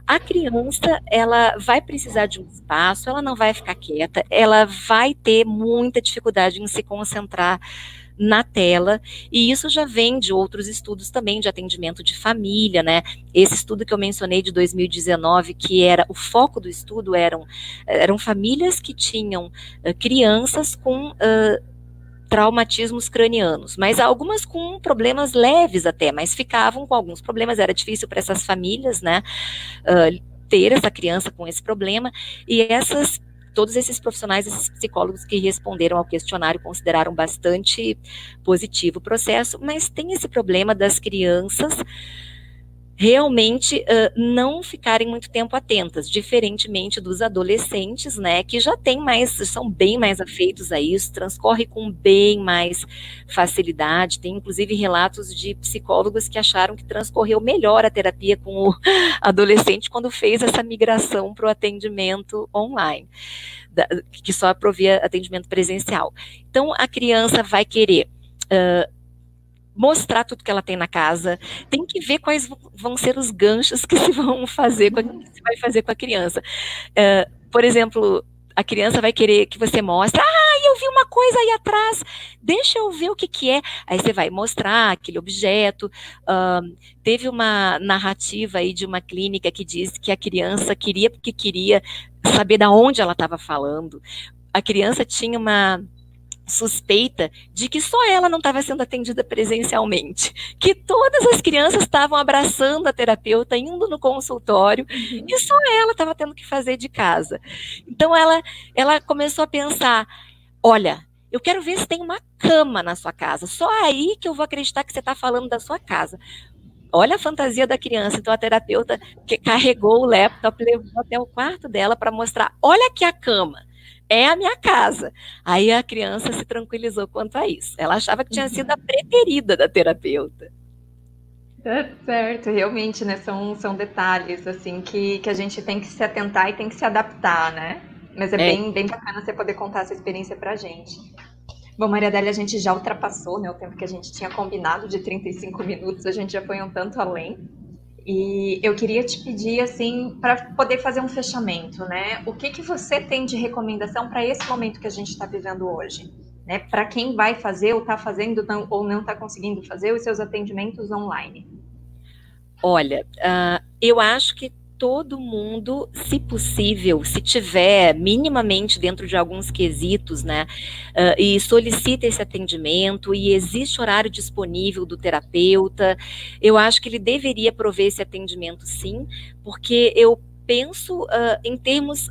A criança, ela vai precisar de um espaço, ela não vai ficar quieta, ela vai ter muita dificuldade em se concentrar na tela, e isso já vem de outros estudos também de atendimento de família, né? Esse estudo que eu mencionei de 2019, que era o foco do estudo eram, eram famílias que tinham uh, crianças com uh, traumatismos cranianos, mas algumas com problemas leves até, mas ficavam com alguns problemas, era difícil para essas famílias, né, uh, ter essa criança com esse problema, e essas todos esses profissionais, esses psicólogos que responderam ao questionário consideraram bastante positivo o processo, mas tem esse problema das crianças realmente uh, não ficarem muito tempo atentas, diferentemente dos adolescentes, né, que já têm mais, são bem mais afeitos a isso, transcorre com bem mais facilidade. Tem inclusive relatos de psicólogos que acharam que transcorreu melhor a terapia com o adolescente quando fez essa migração para o atendimento online, da, que só provia atendimento presencial. Então a criança vai querer uh, mostrar tudo que ela tem na casa, tem que ver quais vão ser os ganchos que se vão fazer, que se vai fazer com a criança. Uh, por exemplo, a criança vai querer que você mostre, ah, eu vi uma coisa aí atrás, deixa eu ver o que que é. Aí você vai mostrar aquele objeto. Uh, teve uma narrativa aí de uma clínica que disse que a criança queria porque queria saber da onde ela estava falando. A criança tinha uma suspeita de que só ela não estava sendo atendida presencialmente, que todas as crianças estavam abraçando a terapeuta, indo no consultório, uhum. e só ela estava tendo que fazer de casa. Então ela, ela começou a pensar: olha, eu quero ver se tem uma cama na sua casa, só aí que eu vou acreditar que você está falando da sua casa. Olha a fantasia da criança. Então a terapeuta que carregou o laptop, levou até o quarto dela para mostrar: olha aqui a cama é a minha casa. Aí a criança se tranquilizou quanto a isso. Ela achava que tinha uhum. sido a preferida da terapeuta. É certo, realmente, né? São, são detalhes assim que, que a gente tem que se atentar e tem que se adaptar, né? Mas é, é. Bem, bem bacana você poder contar essa experiência pra gente. Bom, Maria Adélia, a gente já ultrapassou né, o tempo que a gente tinha combinado de 35 minutos, a gente já foi um tanto além. E eu queria te pedir, assim, para poder fazer um fechamento, né? O que, que você tem de recomendação para esse momento que a gente está vivendo hoje? Né? Para quem vai fazer ou está fazendo não, ou não está conseguindo fazer os seus atendimentos online? Olha, uh, eu acho que todo mundo, se possível, se tiver minimamente dentro de alguns quesitos, né, uh, e solicita esse atendimento e existe horário disponível do terapeuta, eu acho que ele deveria prover esse atendimento sim, porque eu penso uh, em termos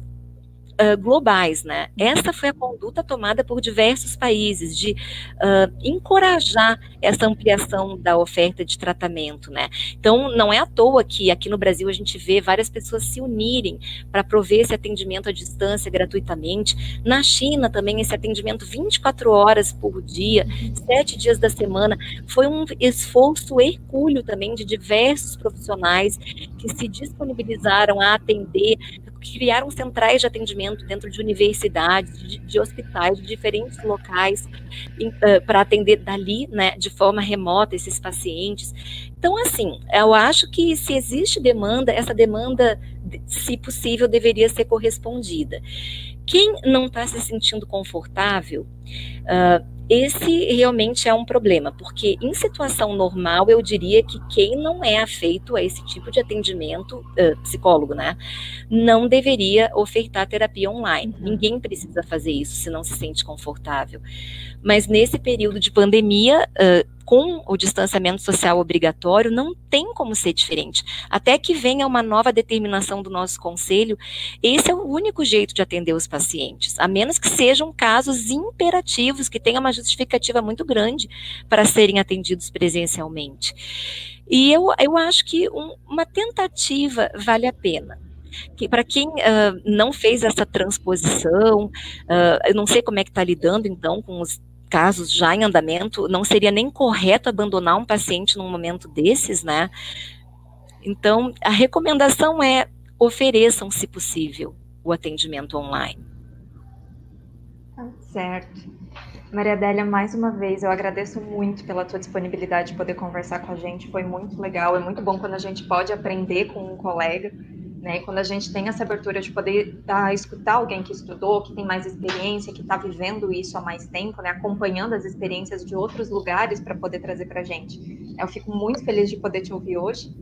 uh, globais, né? Essa foi a conduta tomada por diversos países de uh, encorajar essa ampliação da oferta de tratamento, né? Então, não é à toa que aqui no Brasil a gente vê várias pessoas se unirem para prover esse atendimento à distância gratuitamente. Na China também esse atendimento 24 horas por dia, sete dias da semana, foi um esforço hercúleo também de diversos profissionais que se disponibilizaram a atender criaram centrais de atendimento dentro de universidades, de, de hospitais, de diferentes locais, uh, para atender dali, né, de forma remota, esses pacientes. Então, assim, eu acho que se existe demanda, essa demanda, se possível, deveria ser correspondida. Quem não está se sentindo confortável, uh, esse realmente é um problema, porque em situação normal eu diria que quem não é afeito a esse tipo de atendimento, uh, psicólogo, né, não deveria ofertar terapia online. Uhum. Ninguém precisa fazer isso se não se sente confortável. Mas nesse período de pandemia, uh, com o distanciamento social obrigatório, não tem como ser diferente. Até que venha uma nova determinação do nosso conselho, esse é o único jeito de atender os pacientes, a menos que sejam casos imperativos, que tenham uma justificativa muito grande para serem atendidos presencialmente. E eu, eu acho que um, uma tentativa vale a pena. Que, para quem uh, não fez essa transposição, uh, eu não sei como é que está lidando então com os casos já em andamento, não seria nem correto abandonar um paciente num momento desses, né? Então, a recomendação é ofereçam, se possível, o atendimento online. Tá certo. Maria Adélia, mais uma vez, eu agradeço muito pela tua disponibilidade de poder conversar com a gente. Foi muito legal, é muito bom quando a gente pode aprender com um colega né? Quando a gente tem essa abertura de poder tá, escutar alguém que estudou, que tem mais experiência, que está vivendo isso há mais tempo, né? Acompanhando as experiências de outros lugares para poder trazer para a gente. Eu fico muito feliz de poder te ouvir hoje.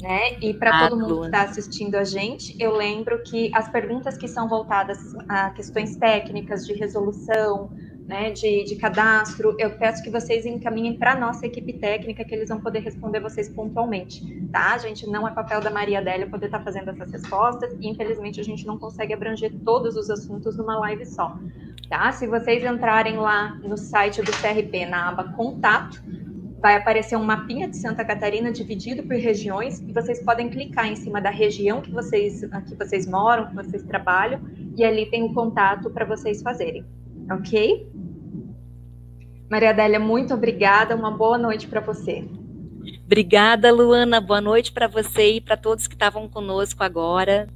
Né? E para ah, todo mundo que está assistindo a gente, eu lembro que as perguntas que são voltadas a questões técnicas de resolução, né, de, de cadastro, eu peço que vocês encaminhem para a nossa equipe técnica, que eles vão poder responder vocês pontualmente, tá? A gente não é papel da Maria Adélia poder estar tá fazendo essas respostas, e infelizmente a gente não consegue abranger todos os assuntos numa live só, tá? Se vocês entrarem lá no site do CRP, na aba Contato, vai aparecer um mapinha de Santa Catarina dividido por regiões e vocês podem clicar em cima da região que vocês, que vocês moram, que vocês trabalham, e ali tem o um contato para vocês fazerem, ok? Maria Adélia, muito obrigada. Uma boa noite para você. Obrigada, Luana. Boa noite para você e para todos que estavam conosco agora.